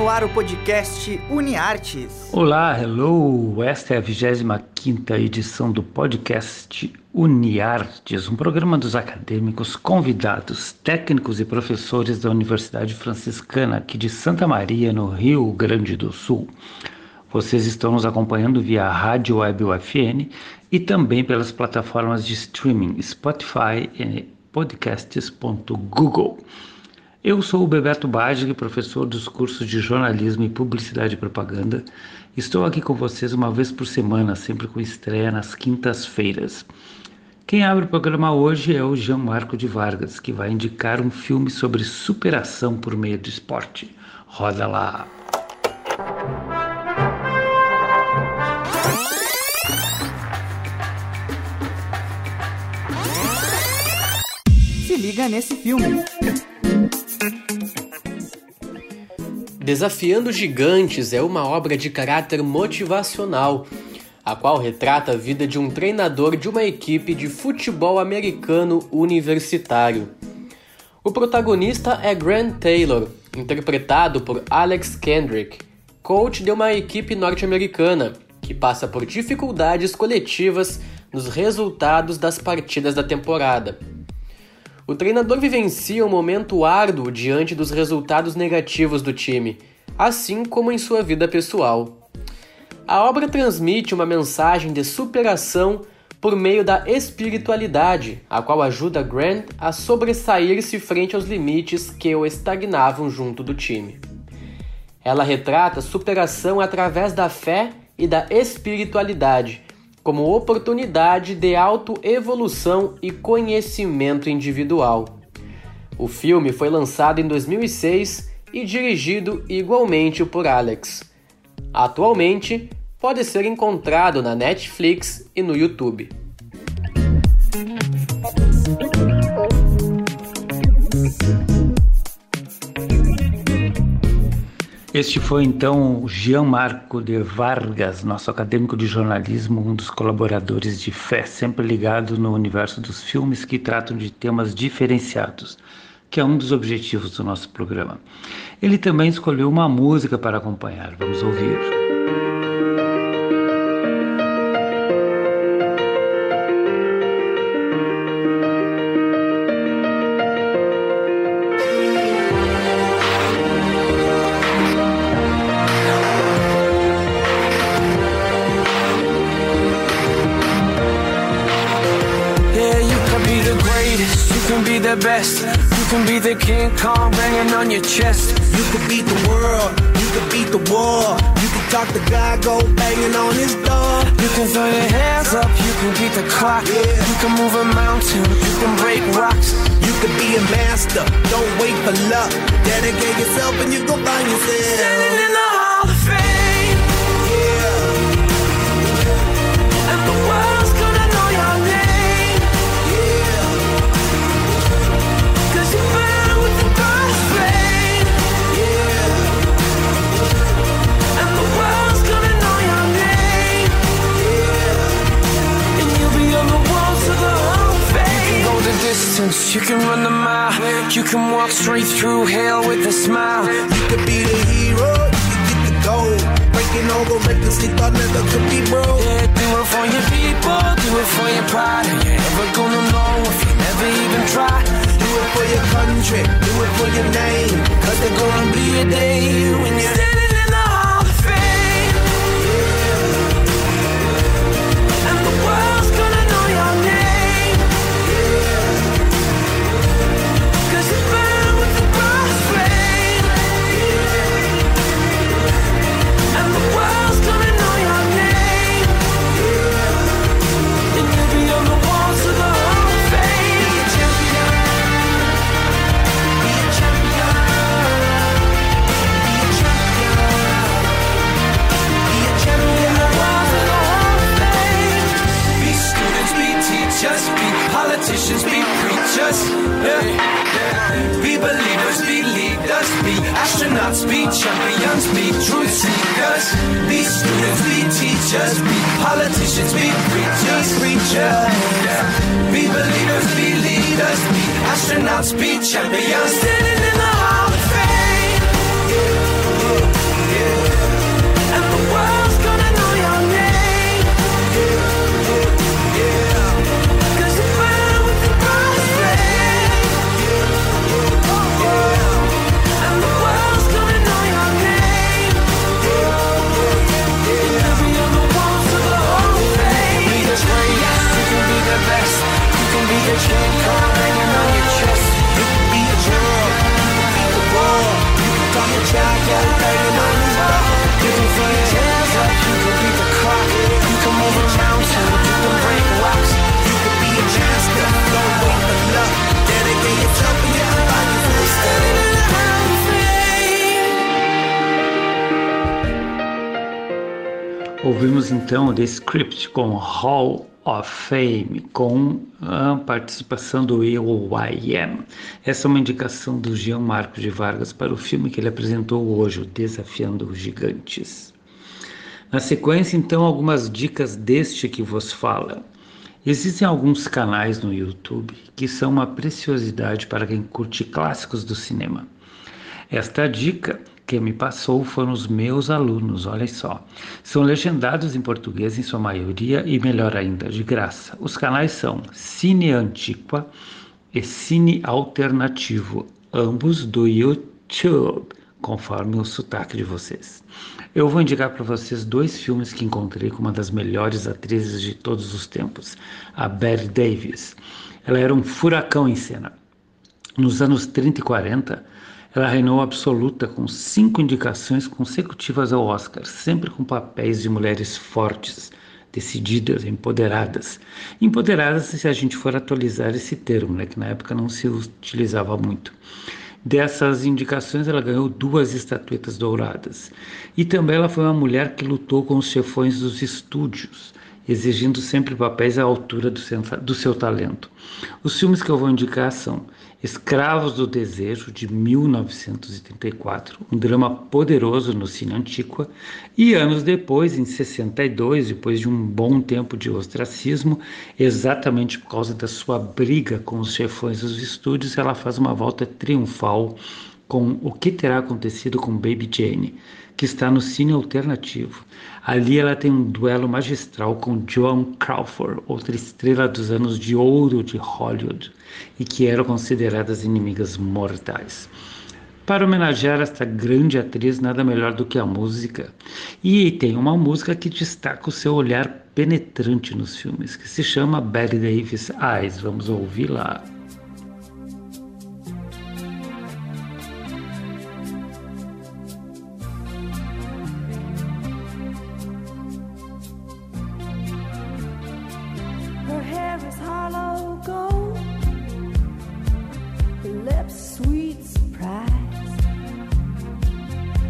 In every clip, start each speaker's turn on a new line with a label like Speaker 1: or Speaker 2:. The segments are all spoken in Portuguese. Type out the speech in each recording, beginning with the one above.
Speaker 1: no ar o podcast UniArtes.
Speaker 2: Olá, hello! Esta é a 25 edição do podcast UniArtes, um programa dos acadêmicos, convidados, técnicos e professores da Universidade Franciscana aqui de Santa Maria, no Rio Grande do Sul. Vocês estão nos acompanhando via Rádio Web UFN e também pelas plataformas de streaming Spotify e podcasts.google. Eu sou o Bebeto Bajig, professor dos cursos de jornalismo e publicidade e propaganda. Estou aqui com vocês uma vez por semana, sempre com estreia nas quintas-feiras. Quem abre o programa hoje é o Jean Marco de Vargas, que vai indicar um filme sobre superação por meio do esporte. Roda lá!
Speaker 1: Se liga nesse filme.
Speaker 3: Desafiando Gigantes é uma obra de caráter motivacional, a qual retrata a vida de um treinador de uma equipe de futebol americano universitário. O protagonista é Grant Taylor, interpretado por Alex Kendrick, coach de uma equipe norte-americana que passa por dificuldades coletivas nos resultados das partidas da temporada. O treinador vivencia um momento árduo diante dos resultados negativos do time, assim como em sua vida pessoal. A obra transmite uma mensagem de superação por meio da espiritualidade, a qual ajuda Grant a sobressair-se frente aos limites que o estagnavam junto do time. Ela retrata superação através da fé e da espiritualidade, como oportunidade de autoevolução e conhecimento individual. O filme foi lançado em 2006 e dirigido igualmente por Alex. Atualmente, pode ser encontrado na Netflix e no YouTube.
Speaker 2: Este foi então Jean Marco de Vargas, nosso acadêmico de jornalismo, um dos colaboradores de Fé, sempre ligado no universo dos filmes que tratam de temas diferenciados, que é um dos objetivos do nosso programa. Ele também escolheu uma música para acompanhar. Vamos ouvir.
Speaker 4: The best. You can be the King Kong banging on your chest.
Speaker 5: You could beat the world. You could beat the war. You can talk to God, go banging on his door.
Speaker 4: You can throw your hands up. You can beat the clock.
Speaker 5: Yeah.
Speaker 4: You can move a mountain. You can break rocks.
Speaker 5: You could be a master. Don't wait for luck. Dedicate yourself and you go find yourself.
Speaker 4: You can run the mile. You can walk straight through hell with a smile.
Speaker 5: You could be the hero. You could get the gold. Breaking all the records they thought never could be broke.
Speaker 4: Yeah, do it for your people, do it for your pride. Are you ever gonna know if you never even try?
Speaker 5: Do it for your country. Do it for your name. Cause be
Speaker 6: teachers, be politicians, be preachers, preachers. Be believers, be leaders, be astronauts, be champions.
Speaker 2: Ouvimos então The Script com Hall of Fame, com a participação do will.i.am. Essa é uma indicação do Jean Marcos de Vargas para o filme que ele apresentou hoje, Desafiando os Gigantes. Na sequência, então, algumas dicas deste que vos fala. Existem alguns canais no YouTube que são uma preciosidade para quem curte clássicos do cinema. Esta dica que me passou foram os meus alunos, olha só. São legendados em português em sua maioria e melhor ainda, de graça. Os canais são Cine Antiqua e Cine Alternativo, ambos do YouTube, conforme o sotaque de vocês. Eu vou indicar para vocês dois filmes que encontrei com uma das melhores atrizes de todos os tempos, a Betty Davis. Ela era um furacão em cena. Nos anos 30 e 40, ela reinou absoluta com cinco indicações consecutivas ao Oscar, sempre com papéis de mulheres fortes, decididas, empoderadas. Empoderadas, se a gente for atualizar esse termo, né, que na época não se utilizava muito. Dessas indicações, ela ganhou duas estatuetas douradas. E também ela foi uma mulher que lutou com os chefões dos estúdios, exigindo sempre papéis à altura do seu, do seu talento. Os filmes que eu vou indicar são Escravos do Desejo, de 1934, um drama poderoso no cine antiqua, e anos depois, em 62, depois de um bom tempo de ostracismo, exatamente por causa da sua briga com os chefões dos estúdios, ela faz uma volta triunfal com O que terá acontecido com Baby Jane, que está no cine alternativo. Ali ela tem um duelo magistral com Joan Crawford, outra estrela dos anos de ouro de Hollywood e que eram consideradas inimigas mortais. Para homenagear esta grande atriz, nada melhor do que a música. E tem uma música que destaca o seu olhar penetrante nos filmes, que se chama Betty Davis Eyes. Vamos ouvir
Speaker 7: Her hollow gold, her lips sweet surprise.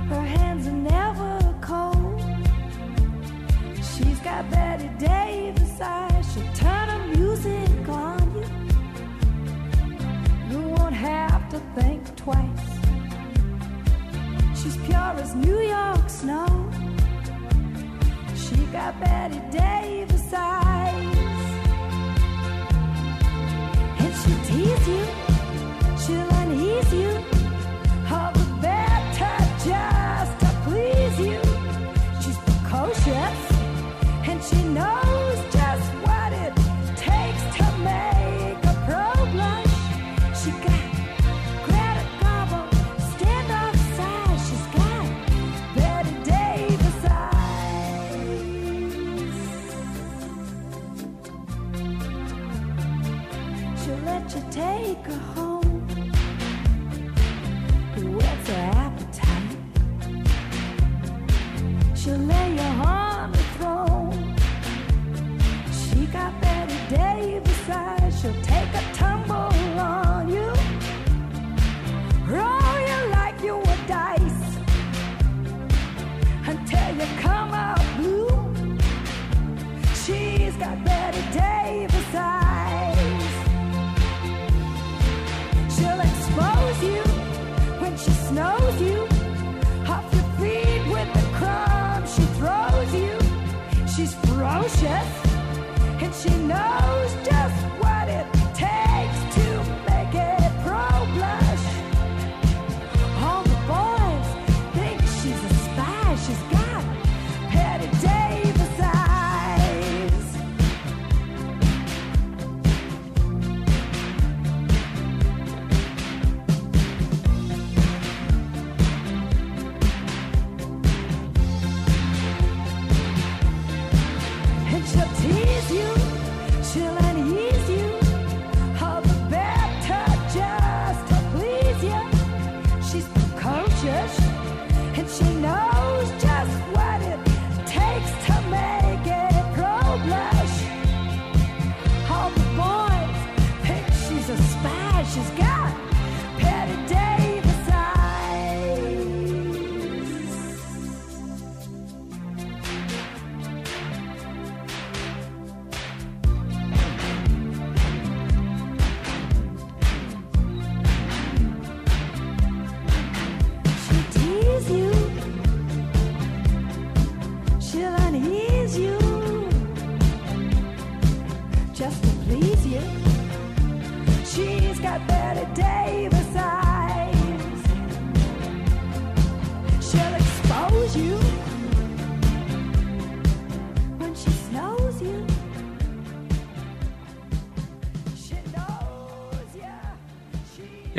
Speaker 7: Her hands are never cold. She's got Betty Davis eyes. She'll turn her music on you. You won't have to think twice. She's pure as New York snow. She got Betty Davis eyes. She'll tease you, she'll unease you.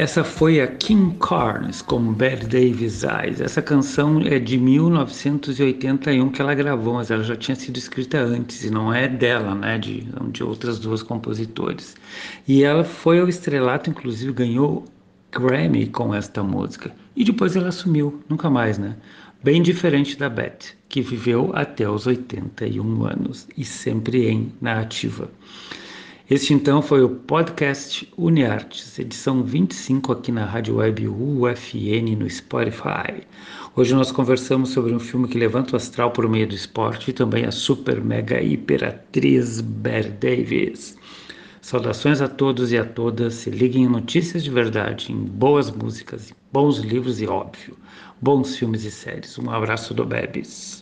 Speaker 2: Essa foi a Kim Carnes com Bad Davis Eyes. Essa canção é de 1981 que ela gravou, mas ela já tinha sido escrita antes e não é dela, né? De, de outras duas compositores. E ela foi ao estrelato, inclusive ganhou Grammy com esta música. E depois ela sumiu, nunca mais, né? Bem diferente da Beth, que viveu até os 81 anos e sempre em na. Este então foi o podcast UniArtes, edição 25 aqui na rádio web UFN no Spotify. Hoje nós conversamos sobre um filme que levanta o astral por meio do esporte e também a super mega hiperatriz Bear Davis. Saudações a todos e a todas. Se liguem em notícias de verdade, em boas músicas, bons livros e, óbvio, bons filmes e séries. Um abraço do Bebes.